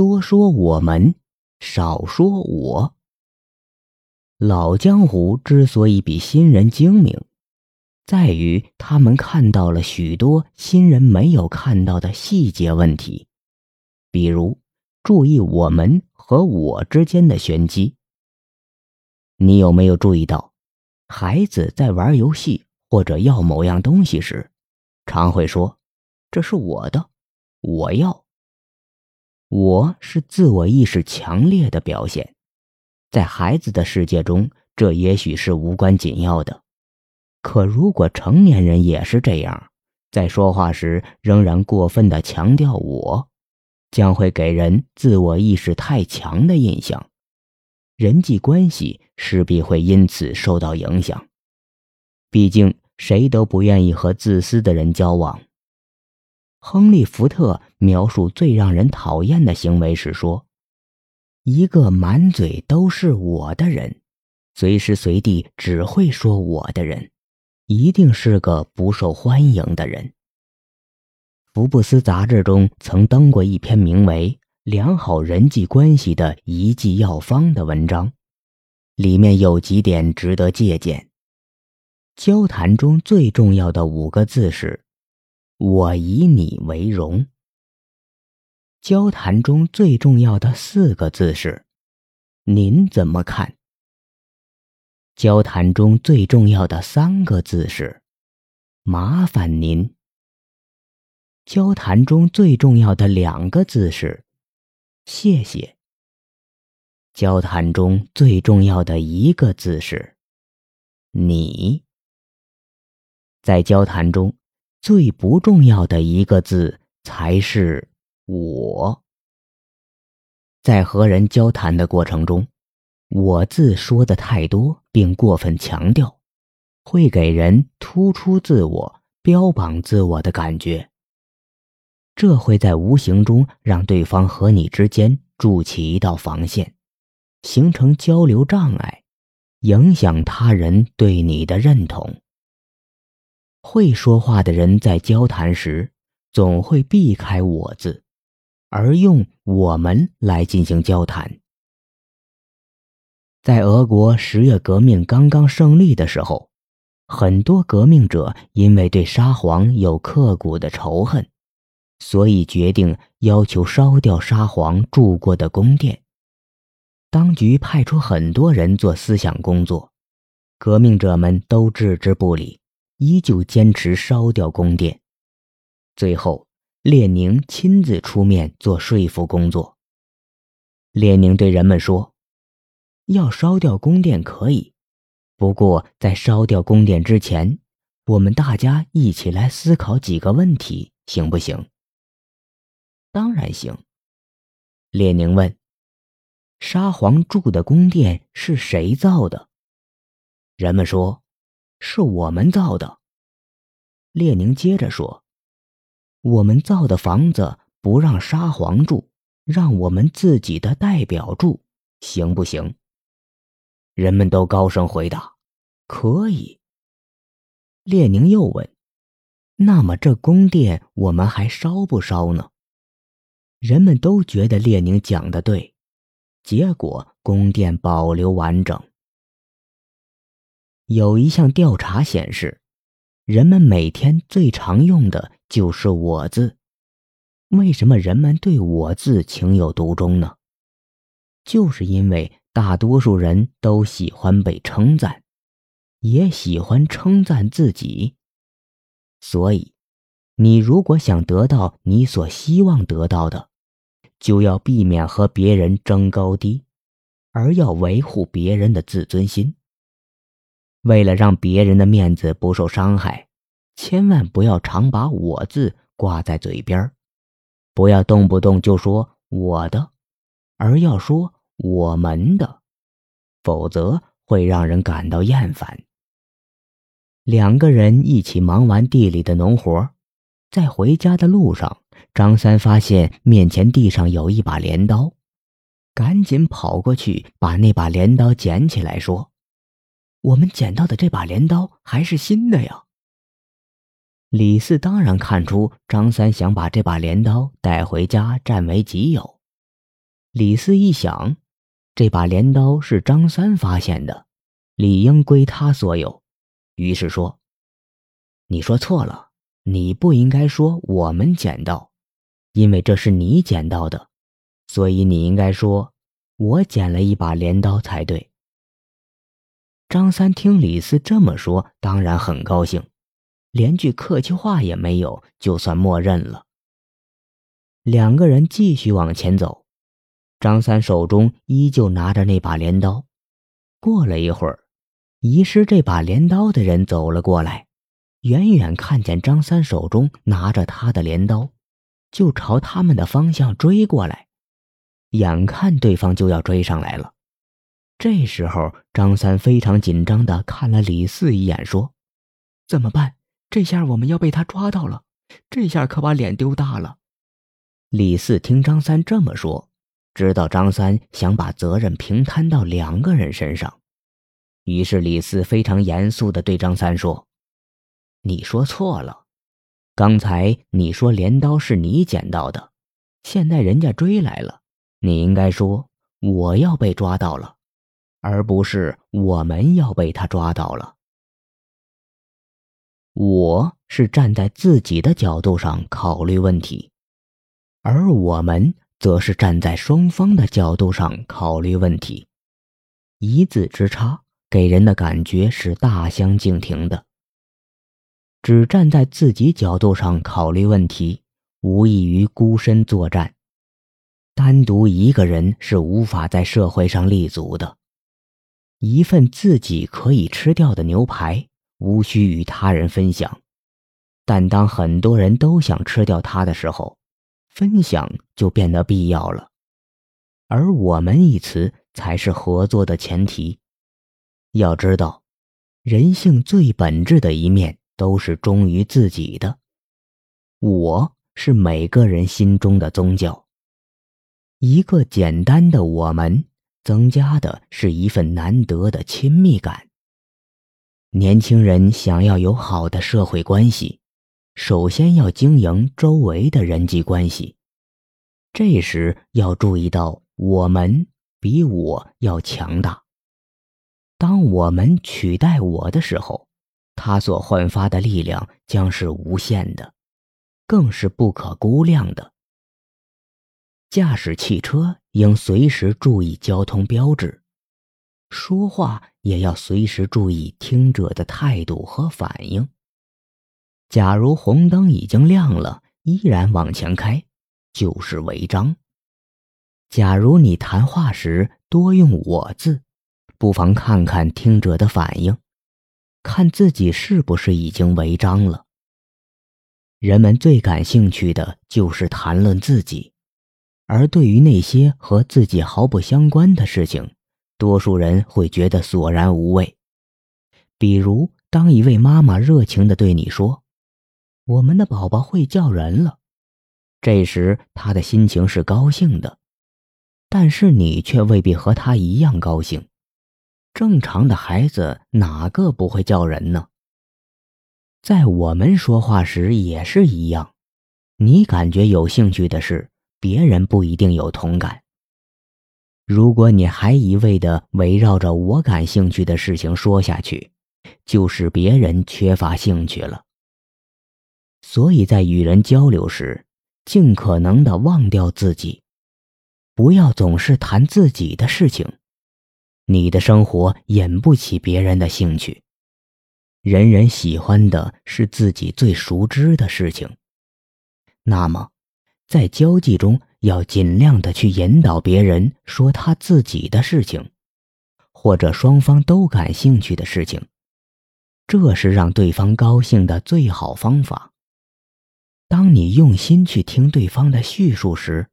多说我们，少说我。老江湖之所以比新人精明，在于他们看到了许多新人没有看到的细节问题，比如注意我们和我之间的玄机。你有没有注意到，孩子在玩游戏或者要某样东西时，常会说：“这是我的，我要。”我是自我意识强烈的表现。在孩子的世界中，这也许是无关紧要的。可如果成年人也是这样，在说话时仍然过分的强调我，将会给人自我意识太强的印象，人际关系势必会因此受到影响。毕竟，谁都不愿意和自私的人交往。亨利·福特描述最让人讨厌的行为时说。一个满嘴都是我的人，随时随地只会说我的人，一定是个不受欢迎的人。福布斯杂志中曾登过一篇名为《良好人际关系的一剂药方》的文章，里面有几点值得借鉴。交谈中最重要的五个字是：“我以你为荣。”交谈中最重要的四个字是：“您怎么看？”交谈中最重要的三个字是：“麻烦您。”交谈中最重要的两个字是：“谢谢。”交谈中最重要的一个字是：“你。”在交谈中，最不重要的一个字才是。我在和人交谈的过程中，我字说的太多，并过分强调，会给人突出自我、标榜自我的感觉。这会在无形中让对方和你之间筑起一道防线，形成交流障碍，影响他人对你的认同。会说话的人在交谈时，总会避开我字。而用我们来进行交谈。在俄国十月革命刚刚胜利的时候，很多革命者因为对沙皇有刻骨的仇恨，所以决定要求烧掉沙皇住过的宫殿。当局派出很多人做思想工作，革命者们都置之不理，依旧坚持烧掉宫殿。最后。列宁亲自出面做说服工作。列宁对人们说：“要烧掉宫殿可以，不过在烧掉宫殿之前，我们大家一起来思考几个问题，行不行？”“当然行。”列宁问：“沙皇住的宫殿是谁造的？”人们说：“是我们造的。”列宁接着说。我们造的房子不让沙皇住，让我们自己的代表住，行不行？人们都高声回答：“可以。”列宁又问：“那么这宫殿我们还烧不烧呢？”人们都觉得列宁讲的对，结果宫殿保留完整。有一项调查显示，人们每天最常用的。就是我字，为什么人们对我字情有独钟呢？就是因为大多数人都喜欢被称赞，也喜欢称赞自己。所以，你如果想得到你所希望得到的，就要避免和别人争高低，而要维护别人的自尊心。为了让别人的面子不受伤害。千万不要常把我字挂在嘴边不要动不动就说我的，而要说我们的，否则会让人感到厌烦。两个人一起忙完地里的农活，在回家的路上，张三发现面前地上有一把镰刀，赶紧跑过去把那把镰刀捡起来，说：“我们捡到的这把镰刀还是新的呀。”李四当然看出张三想把这把镰刀带回家占为己有，李四一想，这把镰刀是张三发现的，理应归他所有，于是说：“你说错了，你不应该说我们捡到，因为这是你捡到的，所以你应该说我捡了一把镰刀才对。”张三听李四这么说，当然很高兴，连句客气话也没有，就算默认了。两个人继续往前走。张三手中依旧拿着那把镰刀。过了一会儿，遗失这把镰刀的人走了过来，远远看见张三手中拿着他的镰刀，就朝他们的方向追过来。眼看对方就要追上来了，这时候张三非常紧张的看了李四一眼，说：“怎么办？这下我们要被他抓到了，这下可把脸丢大了。”李四听张三这么说。知道张三想把责任平摊到两个人身上，于是李四非常严肃的对张三说：“你说错了，刚才你说镰刀是你捡到的，现在人家追来了，你应该说我要被抓到了，而不是我们要被他抓到了。我是站在自己的角度上考虑问题，而我们。”则是站在双方的角度上考虑问题，一字之差，给人的感觉是大相径庭的。只站在自己角度上考虑问题，无异于孤身作战，单独一个人是无法在社会上立足的。一份自己可以吃掉的牛排，无需与他人分享，但当很多人都想吃掉它的时候，分享就变得必要了，而“我们”一词才是合作的前提。要知道，人性最本质的一面都是忠于自己的。我是每个人心中的宗教。一个简单的“我们”，增加的是一份难得的亲密感。年轻人想要有好的社会关系。首先要经营周围的人际关系，这时要注意到我们比我要强大。当我们取代我的时候，他所焕发的力量将是无限的，更是不可估量的。驾驶汽车应随时注意交通标志，说话也要随时注意听者的态度和反应。假如红灯已经亮了，依然往前开，就是违章。假如你谈话时多用“我”字，不妨看看听者的反应，看自己是不是已经违章了。人们最感兴趣的就是谈论自己，而对于那些和自己毫不相关的事情，多数人会觉得索然无味。比如，当一位妈妈热情地对你说。我们的宝宝会叫人了，这时他的心情是高兴的，但是你却未必和他一样高兴。正常的孩子哪个不会叫人呢？在我们说话时也是一样，你感觉有兴趣的事，别人不一定有同感。如果你还一味的围绕着我感兴趣的事情说下去，就使别人缺乏兴趣了。所以在与人交流时，尽可能的忘掉自己，不要总是谈自己的事情。你的生活引不起别人的兴趣。人人喜欢的是自己最熟知的事情。那么，在交际中要尽量的去引导别人说他自己的事情，或者双方都感兴趣的事情，这是让对方高兴的最好方法。当你用心去听对方的叙述时，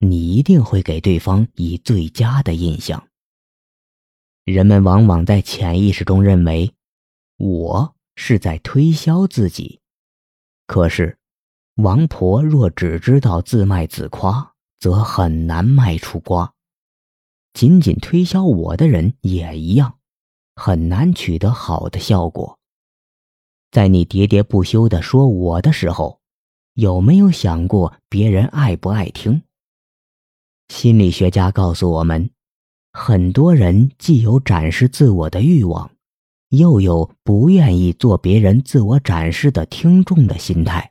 你一定会给对方以最佳的印象。人们往往在潜意识中认为，我是在推销自己。可是，王婆若只知道自卖自夸，则很难卖出瓜。仅仅推销我的人也一样，很难取得好的效果。在你喋喋不休地说我的时候，有没有想过别人爱不爱听？心理学家告诉我们，很多人既有展示自我的欲望，又有不愿意做别人自我展示的听众的心态。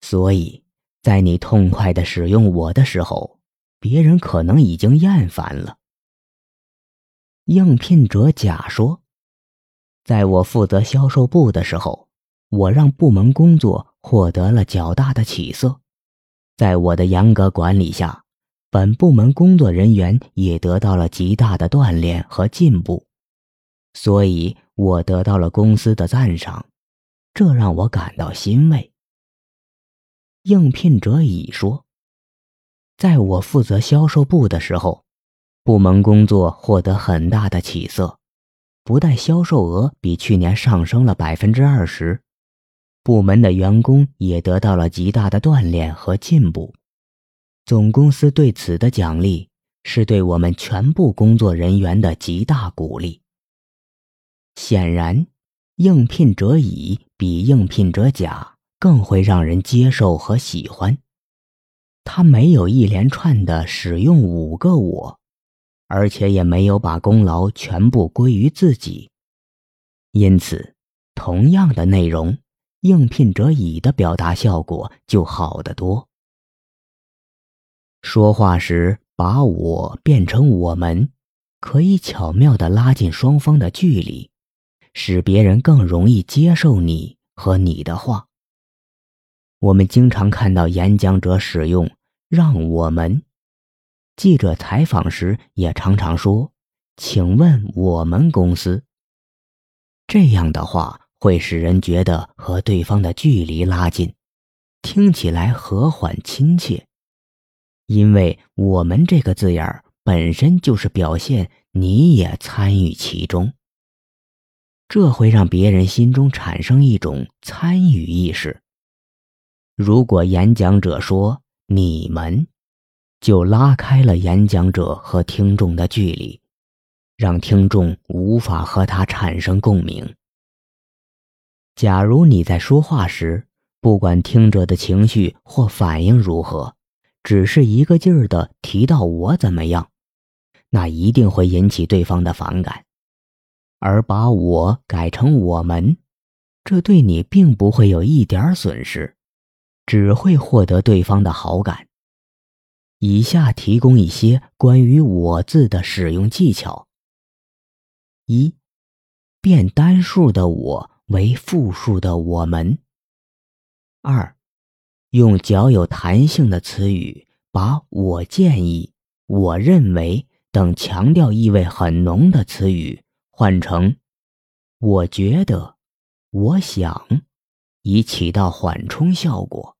所以，在你痛快的使用我的时候，别人可能已经厌烦了。应聘者甲说：“在我负责销售部的时候，我让部门工作获得了较大的起色。在我的严格管理下，本部门工作人员也得到了极大的锻炼和进步，所以我得到了公司的赞赏，这让我感到欣慰。”应聘者乙说：“在我负责销售部的时候，部门工作获得很大的起色，不但销售额比去年上升了百分之二十，部门的员工也得到了极大的锻炼和进步。总公司对此的奖励是对我们全部工作人员的极大鼓励。显然，应聘者乙比应聘者甲。”更会让人接受和喜欢。他没有一连串的使用五个我，而且也没有把功劳全部归于自己。因此，同样的内容，应聘者乙的表达效果就好得多。说话时把我变成我们，可以巧妙地拉近双方的距离，使别人更容易接受你和你的话。我们经常看到演讲者使用“让我们”，记者采访时也常常说：“请问我们公司。”这样的话会使人觉得和对方的距离拉近，听起来和缓亲切。因为我们这个字眼本身就是表现你也参与其中，这会让别人心中产生一种参与意识。如果演讲者说“你们”，就拉开了演讲者和听众的距离，让听众无法和他产生共鸣。假如你在说话时，不管听者的情绪或反应如何，只是一个劲儿的提到我怎么样，那一定会引起对方的反感；而把我改成我们，这对你并不会有一点损失。只会获得对方的好感。以下提供一些关于“我”字的使用技巧：一、变单数的“我”为复数的“我们”；二、用较有弹性的词语，把我建议、我认为等强调意味很浓的词语换成我觉得、我想，以起到缓冲效果。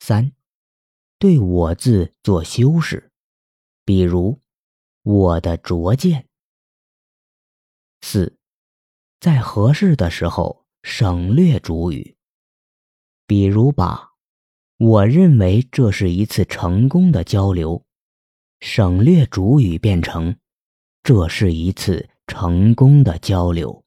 三，对我字做修饰，比如我的拙见。四，在合适的时候省略主语，比如把我认为这是一次成功的交流，省略主语变成这是一次成功的交流。